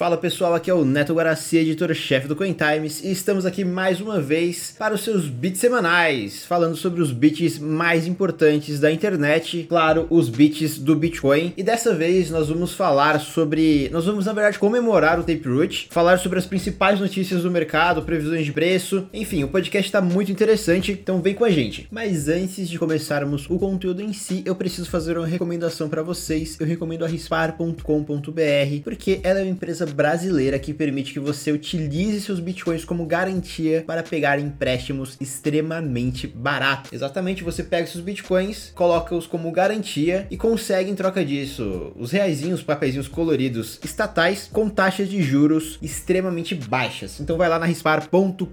Fala pessoal, aqui é o Neto Guaraci, editor-chefe do Coin Times, e estamos aqui mais uma vez para os seus bits semanais, falando sobre os bits mais importantes da internet, claro, os bits do Bitcoin. E dessa vez nós vamos falar sobre, nós vamos na verdade comemorar o Taproot, falar sobre as principais notícias do mercado, previsões de preço, enfim, o podcast está muito interessante, então vem com a gente. Mas antes de começarmos o conteúdo em si, eu preciso fazer uma recomendação para vocês. Eu recomendo a rispar.com.br, porque ela é uma empresa brasileira que permite que você utilize seus bitcoins como garantia para pegar empréstimos extremamente baratos. Exatamente, você pega seus bitcoins, coloca-os como garantia e consegue em troca disso os reaisinhos, papeizinhos coloridos estatais com taxas de juros extremamente baixas. Então vai lá na rispar.com.br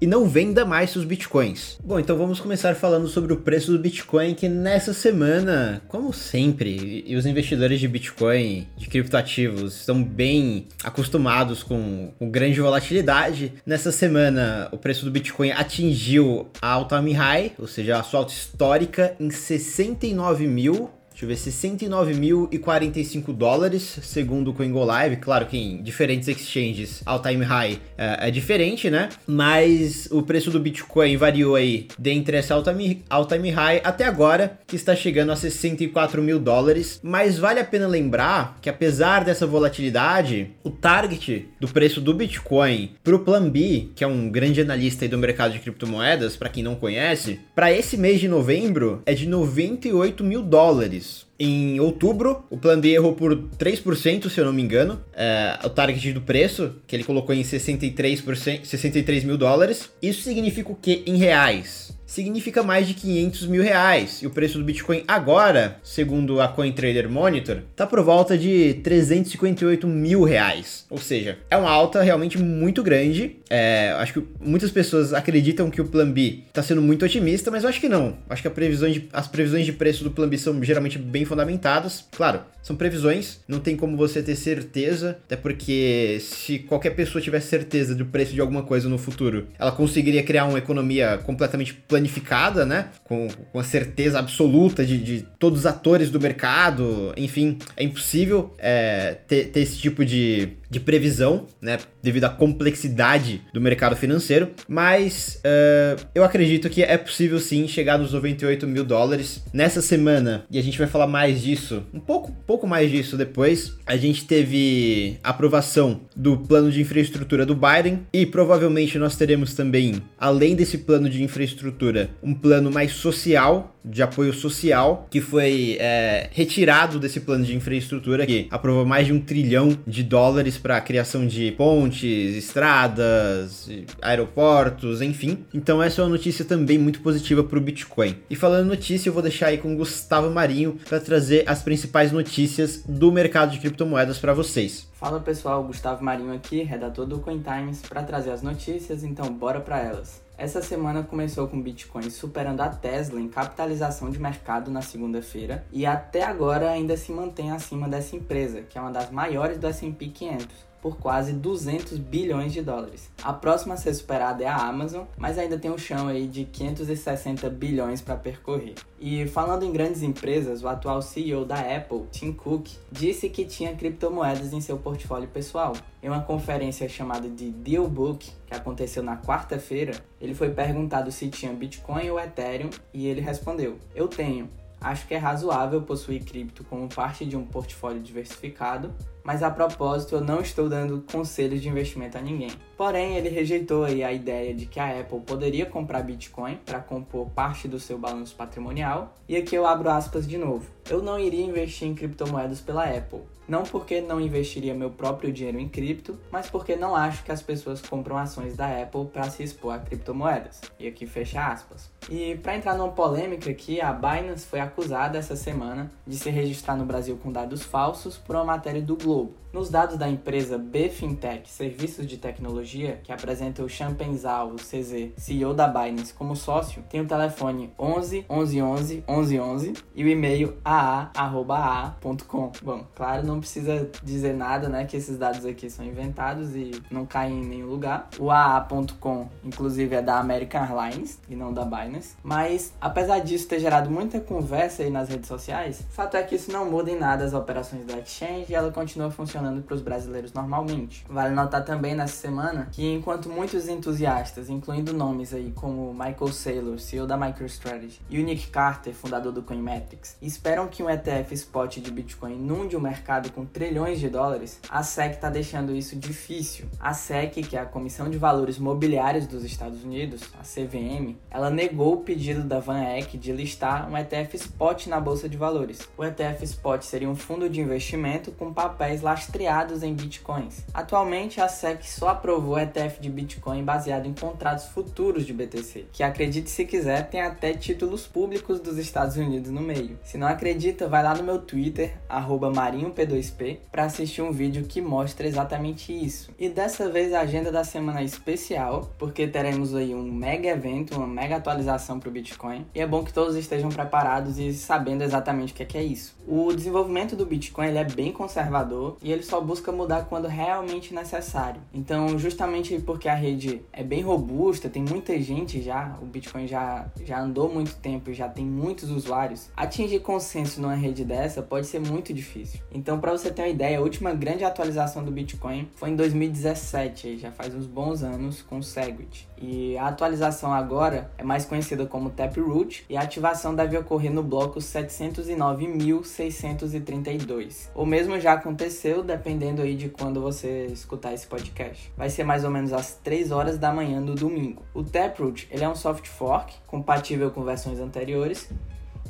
e não venda mais seus bitcoins. Bom, então vamos começar falando sobre o preço do Bitcoin que nessa semana, como sempre, e os investidores de Bitcoin, de criptoativos, estão bem acostumados com, com grande volatilidade. Nessa semana, o preço do Bitcoin atingiu a all-time high, ou seja, a sua alta histórica em 69 mil Deixa eu ver, 69.045 dólares, segundo o CoinGoLive. Claro que em diferentes exchanges, all time high é, é, diferente, né? Mas o preço do Bitcoin variou aí dentre essa all time, all time high até agora, que está chegando a 64 mil dólares. Mas vale a pena lembrar que apesar dessa volatilidade, o target do preço do Bitcoin para o Plan B, que é um grande analista do mercado de criptomoedas, para quem não conhece, para esse mês de novembro é de 98 mil dólares em outubro. O plano B errou por 3%, se eu não me engano. É, o target do preço, que ele colocou em 63%, 63 mil dólares. Isso significa o que em reais? Significa mais de 500 mil reais. E o preço do Bitcoin agora, segundo a CoinTrader Monitor, está por volta de 358 mil reais. Ou seja, é uma alta realmente muito grande. É, acho que muitas pessoas acreditam que o Plan B está sendo muito otimista, mas eu acho que não. Acho que previsão de, as previsões de preço do Plan B são geralmente bem fundamentadas. Claro, são previsões, não tem como você ter certeza, até porque se qualquer pessoa tivesse certeza do preço de alguma coisa no futuro, ela conseguiria criar uma economia completamente planificada, né? Com, com a certeza absoluta de, de todos os atores do mercado, enfim, é impossível é, ter, ter esse tipo de, de previsão, né? Devido à complexidade do mercado financeiro. Mas uh, eu acredito que é possível sim chegar nos 98 mil dólares nessa semana. E a gente vai falar mais disso, um pouco, pouco mais disso depois. A gente teve aprovação do plano de infraestrutura do Biden. E provavelmente nós teremos também, além desse plano de infraestrutura, um plano mais social de apoio social que foi é, retirado desse plano de infraestrutura que aprovou mais de um trilhão de dólares para a criação de pontes, estradas, aeroportos, enfim. Então essa é uma notícia também muito positiva para o Bitcoin. E falando notícia, eu vou deixar aí com Gustavo Marinho para trazer as principais notícias do mercado de criptomoedas para vocês. Fala pessoal, Gustavo Marinho aqui, redator do CoinTimes, para trazer as notícias, então bora para elas. Essa semana começou com o Bitcoin superando a Tesla em capitalização de mercado na segunda-feira e até agora ainda se mantém acima dessa empresa, que é uma das maiores do S&P 500 por quase 200 bilhões de dólares. A próxima a ser superada é a Amazon, mas ainda tem um chão aí de 560 bilhões para percorrer. E falando em grandes empresas, o atual CEO da Apple, Tim Cook, disse que tinha criptomoedas em seu portfólio pessoal. Em uma conferência chamada de Deal Book, que aconteceu na quarta-feira, ele foi perguntado se tinha Bitcoin ou Ethereum e ele respondeu: Eu tenho. Acho que é razoável possuir cripto como parte de um portfólio diversificado, mas a propósito eu não estou dando conselhos de investimento a ninguém. Porém, ele rejeitou aí a ideia de que a Apple poderia comprar Bitcoin para compor parte do seu balanço patrimonial, e aqui eu abro aspas de novo. Eu não iria investir em criptomoedas pela Apple, não porque não investiria meu próprio dinheiro em cripto, mas porque não acho que as pessoas compram ações da Apple para se expor a criptomoedas. E aqui fecha aspas. E para entrar numa polêmica aqui, a Binance foi acusada essa semana de se registrar no Brasil com dados falsos por uma matéria do Globo. globe Nos dados da empresa BFintech Serviços de Tecnologia, que apresenta o Champenzal, o CZ, CEO da Binance, como sócio, tem o telefone 11 11 11 11 11 e o e-mail aa.a.com. Bom, claro, não precisa dizer nada, né, que esses dados aqui são inventados e não caem em nenhum lugar. O aa.com, inclusive, é da American Airlines e não da Binance. Mas, apesar disso ter gerado muita conversa aí nas redes sociais, o fato é que isso não muda em nada as operações da exchange e ela continua continua funcionando para os brasileiros normalmente. Vale notar também nessa semana que enquanto muitos entusiastas, incluindo nomes aí como Michael Saylor, CEO da MicroStrategy, e o Nick Carter, fundador do Coinmetrics, esperam que um ETF spot de Bitcoin inunde o mercado com trilhões de dólares, a SEC está deixando isso difícil. A SEC, que é a Comissão de Valores Mobiliários dos Estados Unidos, a CVM, ela negou o pedido da Van Eck de listar um ETF spot na bolsa de valores. O ETF spot seria um fundo de investimento com papéis lastreados em bitcoins. Atualmente, a SEC só aprovou ETF de Bitcoin baseado em contratos futuros de BTC, que acredite se quiser, tem até títulos públicos dos Estados Unidos no meio. Se não acredita, vai lá no meu Twitter, marinhop2p, para assistir um vídeo que mostra exatamente isso. E dessa vez a agenda da semana é especial, porque teremos aí um mega evento, uma mega atualização para o Bitcoin, e é bom que todos estejam preparados e sabendo exatamente o que é, isso. O desenvolvimento do Bitcoin ele é bem conservador e ele só busca mudar quando realmente necessário. Então, justamente porque a rede é bem robusta, tem muita gente já, o Bitcoin já, já andou muito tempo e já tem muitos usuários, atingir consenso numa rede dessa pode ser muito difícil. Então, para você ter uma ideia, a última grande atualização do Bitcoin foi em 2017, já faz uns bons anos, com o Segwit. E a atualização agora é mais conhecida como Taproot e a ativação deve ocorrer no bloco 709.632. O mesmo já aconteceu, dependendo aí de quando você escutar esse podcast. Vai ser mais ou menos às 3 horas da manhã do domingo. O Taproot ele é um soft fork compatível com versões anteriores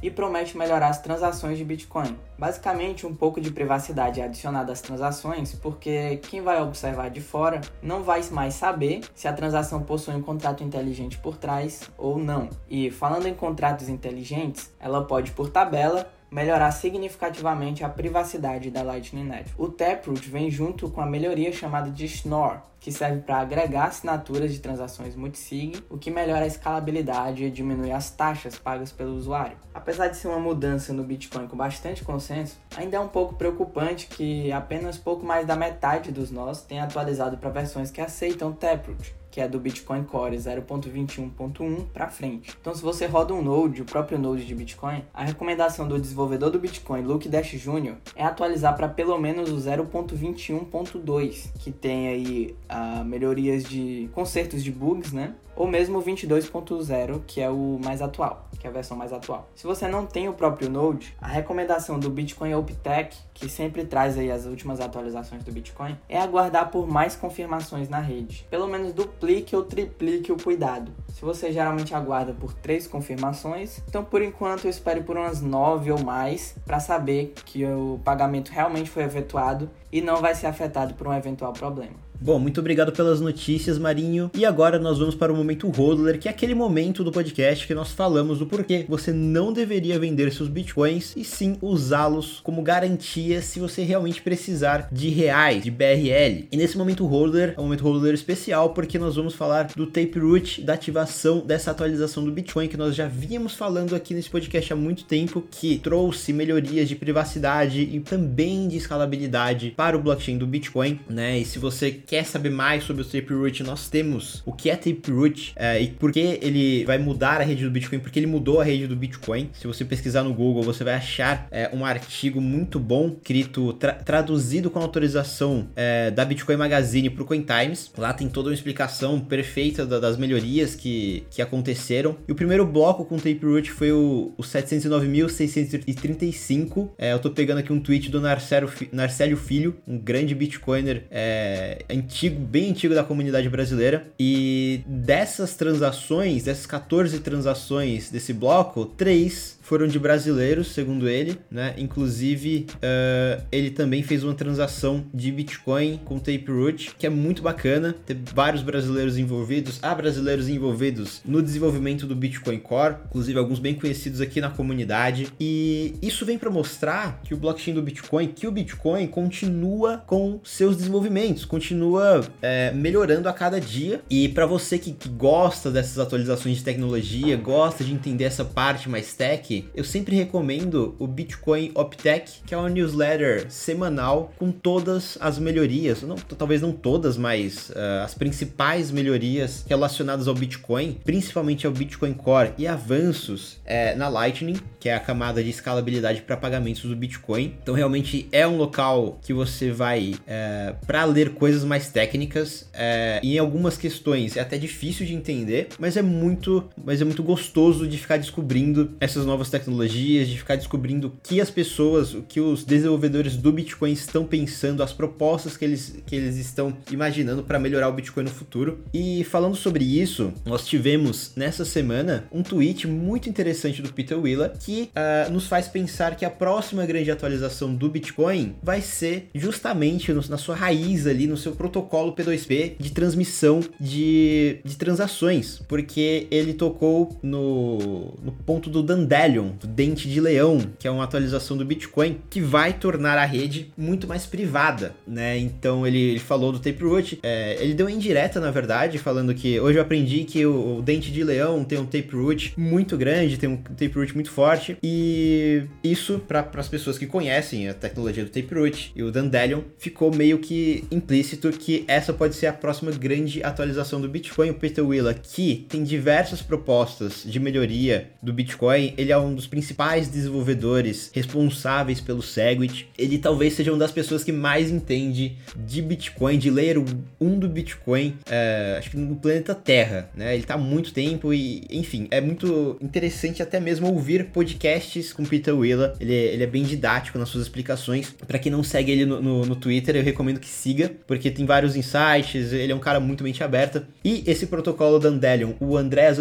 e promete melhorar as transações de Bitcoin. Basicamente, um pouco de privacidade é adicionada às transações, porque quem vai observar de fora não vai mais saber se a transação possui um contrato inteligente por trás ou não. E falando em contratos inteligentes, ela pode, por tabela, melhorar significativamente a privacidade da Lightning Network. O Taproot vem junto com a melhoria chamada de Schnorr, que serve para agregar assinaturas de transações multisig, o que melhora a escalabilidade e diminui as taxas pagas pelo usuário. Apesar de ser uma mudança no Bitcoin com bastante consenso, ainda é um pouco preocupante que apenas pouco mais da metade dos nós tenha atualizado para versões que aceitam Taproot que é do Bitcoin Core 0.21.1 para frente. Então, se você roda um node, o próprio node de Bitcoin, a recomendação do desenvolvedor do Bitcoin, Luke Dash Jr., é atualizar para pelo menos o 0.21.2, que tem aí uh, melhorias de consertos de bugs, né? Ou mesmo o 22.0, que é o mais atual, que é a versão mais atual. Se você não tem o próprio Node, a recomendação do Bitcoin OpTech, que sempre traz aí as últimas atualizações do Bitcoin, é aguardar por mais confirmações na rede. Pelo menos duplique ou triplique o cuidado. Se você geralmente aguarda por três confirmações, então por enquanto eu espere por umas nove ou mais para saber que o pagamento realmente foi efetuado e não vai ser afetado por um eventual problema. Bom, muito obrigado pelas notícias, Marinho. E agora nós vamos para o momento Hodler, que é aquele momento do podcast que nós falamos do porquê você não deveria vender seus bitcoins e sim usá-los como garantia se você realmente precisar de reais, de BRL. E nesse momento Hodler é um momento Hodler especial porque nós vamos falar do Taproot, da ativação dessa atualização do Bitcoin que nós já vínhamos falando aqui nesse podcast há muito tempo, que trouxe melhorias de privacidade e também de escalabilidade para o blockchain do Bitcoin, né? E se você quer saber mais sobre o Taproot, nós temos o que é Taproot é, e por que ele vai mudar a rede do Bitcoin, porque ele mudou a rede do Bitcoin. Se você pesquisar no Google, você vai achar é, um artigo muito bom, escrito, tra traduzido com autorização é, da Bitcoin Magazine para o CoinTimes. Lá tem toda uma explicação perfeita da, das melhorias que, que aconteceram. E o primeiro bloco com Taproot foi o, o 709.635. É, eu tô pegando aqui um tweet do Narcélio Filho, um grande Bitcoiner é, antigo, bem antigo da comunidade brasileira. E dessas transações, dessas 14 transações desse bloco, três foram de brasileiros, segundo ele, né? Inclusive, uh, ele também fez uma transação de Bitcoin com Taproot, que é muito bacana. Ter vários brasileiros envolvidos, há brasileiros envolvidos no desenvolvimento do Bitcoin Core, inclusive alguns bem conhecidos aqui na comunidade. E isso vem para mostrar que o blockchain do Bitcoin, que o Bitcoin continua com seus desenvolvimentos, continua é, melhorando a cada dia. E para você que, que gosta dessas atualizações de tecnologia, gosta de entender essa parte mais tech, eu sempre recomendo o Bitcoin Optech, que é uma newsletter semanal com todas as melhorias, não, talvez não todas, mas uh, as principais melhorias relacionadas ao Bitcoin, principalmente ao Bitcoin Core e avanços uh, na Lightning, que é a camada de escalabilidade para pagamentos do Bitcoin. Então realmente é um local que você você vai é, para ler coisas mais técnicas. É, e em algumas questões é até difícil de entender, mas é muito, mas é muito gostoso de ficar descobrindo essas novas tecnologias, de ficar descobrindo o que as pessoas, o que os desenvolvedores do Bitcoin estão pensando, as propostas que eles, que eles estão imaginando para melhorar o Bitcoin no futuro. E falando sobre isso, nós tivemos nessa semana um tweet muito interessante do Peter Willa que uh, nos faz pensar que a próxima grande atualização do Bitcoin vai ser justamente no, na sua raiz ali, no seu protocolo P2P de transmissão de, de transações, porque ele tocou no, no ponto do Dandelion, do dente de leão, que é uma atualização do Bitcoin que vai tornar a rede muito mais privada, né? Então ele, ele falou do Taproot, é, ele deu indireta na verdade, falando que hoje eu aprendi que o, o dente de leão tem um Taproot muito grande, tem um Taproot muito forte e isso para as pessoas que conhecem a tecnologia do Taproot e o Dandelion ficou meio que implícito que essa pode ser a próxima grande atualização do Bitcoin. O Peter Willa, que tem diversas propostas de melhoria do Bitcoin, ele é um dos principais desenvolvedores responsáveis pelo Segwit. Ele talvez seja uma das pessoas que mais entende de Bitcoin, de layer 1 do Bitcoin, é, acho que no planeta Terra, né? Ele tá há muito tempo e, enfim, é muito interessante até mesmo ouvir podcasts com Peter Willa. Ele, é, ele é bem didático nas suas explicações. Para quem não segue ele no, no, no Twitter, eu recomendo que siga, porque tem vários insights, ele é um cara muito mente aberta. E esse protocolo Dandelion, o Andreas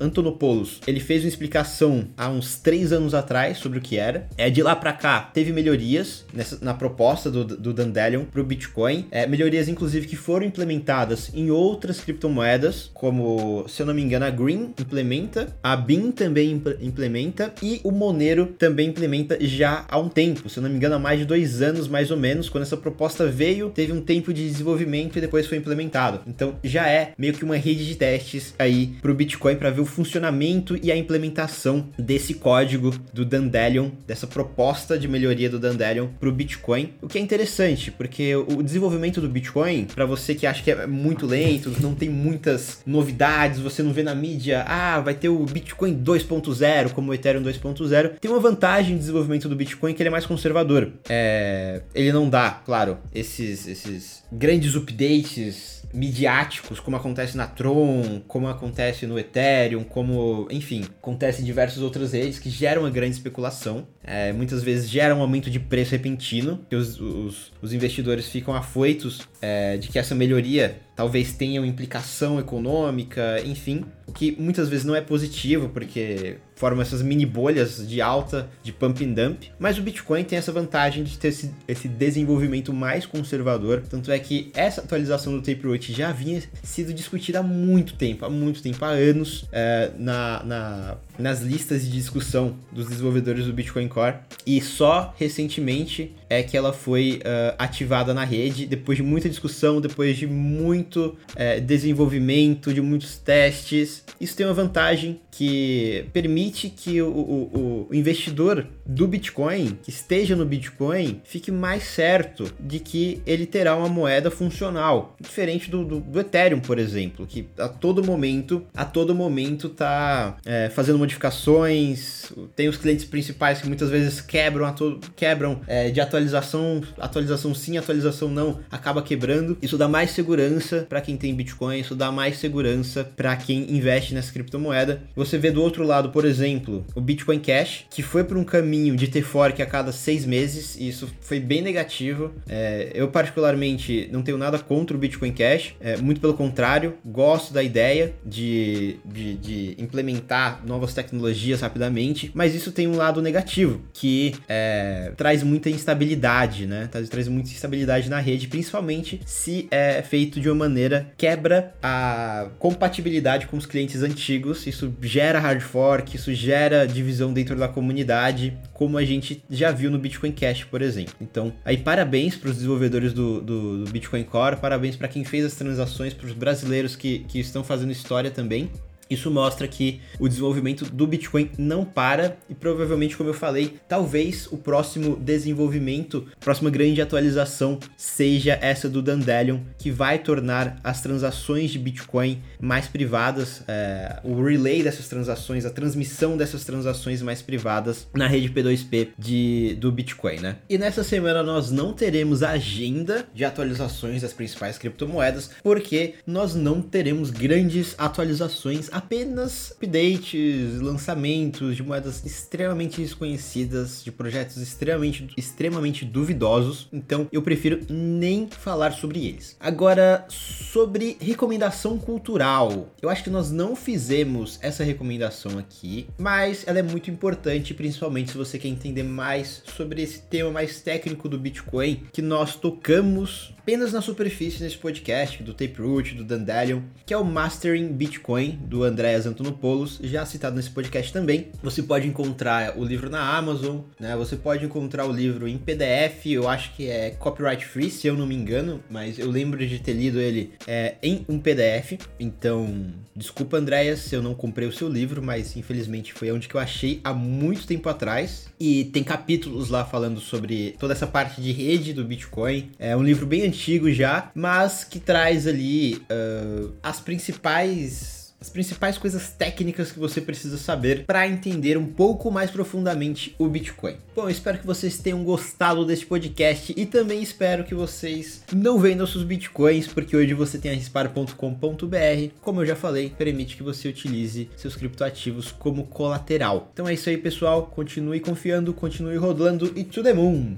Antonopoulos, ele fez uma explicação há uns três anos atrás sobre o que era. É de lá para cá, teve melhorias nessa, na proposta do, do Dandelion para o Bitcoin. É, melhorias, inclusive, que foram implementadas em outras criptomoedas, como, se eu não me engano, a Green implementa, a BIM também implementa e o Monero também implementa já há um tempo. Se eu não me engano, há mais de dois anos, mais ou menos, quando essa proposta veio, teve um tempo de desenvolvimento e depois foi implementado. Então já é meio que uma rede de testes aí para o Bitcoin para ver o funcionamento e a implementação desse código do Dandelion, dessa proposta de melhoria do Dandelion para o Bitcoin. O que é interessante, porque o desenvolvimento do Bitcoin, para você que acha que é muito lento, não tem muitas novidades, você não vê na mídia, ah, vai ter o Bitcoin 2.0 como o Ethereum 2.0, tem uma vantagem no desenvolvimento do Bitcoin que ele é mais conservador. É, ele não dá, claro, esses, esses grandes updates midiáticos, como acontece na Tron, como acontece no Ethereum, como, enfim, acontece em diversas outras redes que geram uma grande especulação. É, muitas vezes gera um aumento de preço repentino, que os, os, os investidores ficam afoitos é, de que essa melhoria talvez tenha uma implicação econômica, enfim, o que muitas vezes não é positivo, porque formam essas mini bolhas de alta, de pump and dump, mas o Bitcoin tem essa vantagem de ter esse, esse desenvolvimento mais conservador, tanto é que essa atualização do Taproot já havia sido discutida há muito tempo, há muito tempo, há anos, é, na, na, nas listas de discussão dos desenvolvedores do Bitcoin Core, e só recentemente é que ela foi uh, ativada na rede, depois de muita discussão, depois de muito uh, desenvolvimento, de muitos testes. Isso tem uma vantagem que permite que o, o, o, investidor do Bitcoin, que esteja no Bitcoin, fique mais certo de que ele terá uma moeda funcional, diferente do, do, do Ethereum, por exemplo, que a todo momento, a todo momento está é, fazendo modificações, tem os clientes principais que muitas vezes quebram, quebram é, de atualização, atualização sim, atualização não, acaba quebrando. Isso dá mais segurança para quem tem Bitcoin, isso dá mais segurança para quem investe nessa criptomoeda. Você vê do outro lado, por exemplo, o Bitcoin Cash, que foi por um caminho de ter fork a cada seis meses, e isso foi bem negativo. É, eu, particularmente, não tenho nada contra o Bitcoin Cash, é, muito pelo contrário, gosto da ideia de, de, de, implementar novas tecnologias rapidamente, mas isso tem um lado negativo, que é, traz muita instabilidade, né? Traz, traz muita instabilidade na rede, principalmente se é feito de uma maneira quebra a compatibilidade com os clientes antigos, isso gera hard fork, isso gera divisão dentro da comunidade, como a gente já viu no Bitcoin Cash, por exemplo. Então, aí parabéns para os desenvolvedores do, do, do, Bitcoin Core, parabéns para quem fez as transações, para os brasileiros que, que estão fazendo história também. Isso mostra que o desenvolvimento do Bitcoin não para e provavelmente, como eu falei, talvez o próximo desenvolvimento, a próxima grande atualização seja essa do Dandelion, que vai tornar as transações de Bitcoin mais privadas, é, o relay dessas transações, a transmissão dessas transações mais privadas na rede P2P de, do Bitcoin, né? E nessa semana nós não teremos agenda de atualizações das principais criptomoedas, porque nós não teremos grandes atualizações apenas updates, lançamentos de moedas extremamente desconhecidas, de projetos extremamente, extremamente duvidosos. Então eu prefiro nem falar sobre eles. Agora, sobre recomendação cultural. Eu acho que nós não fizemos essa recomendação aqui, mas ela é muito importante, principalmente se você quer entender mais sobre esse tema mais técnico do Bitcoin, que nós tocamos apenas na superfície nesse podcast do Taproot, do Dandelion, que é o Mastering Bitcoin do Andreas Antonopoulos, já citado nesse podcast também. Você pode encontrar o livro na Amazon, né? Você pode encontrar o livro em PDF, eu acho que é copyright free, se eu não me engano, mas eu lembro de ter lido ele é, em um PDF. Então, desculpa, Andreas, se eu não comprei o seu livro, mas infelizmente foi onde que eu achei há muito tempo atrás. E tem capítulos lá falando sobre toda essa parte de rede do Bitcoin. É um livro bem antigo já, mas que traz ali uh, as principais as principais coisas técnicas que você precisa saber para entender um pouco mais profundamente o Bitcoin. Bom, espero que vocês tenham gostado deste podcast e também espero que vocês não vendam seus Bitcoins, porque hoje você tem a rispar.com.br, como eu já falei, permite que você utilize seus criptoativos como colateral. Então é isso aí, pessoal. Continue confiando, continue rodando e to the moon!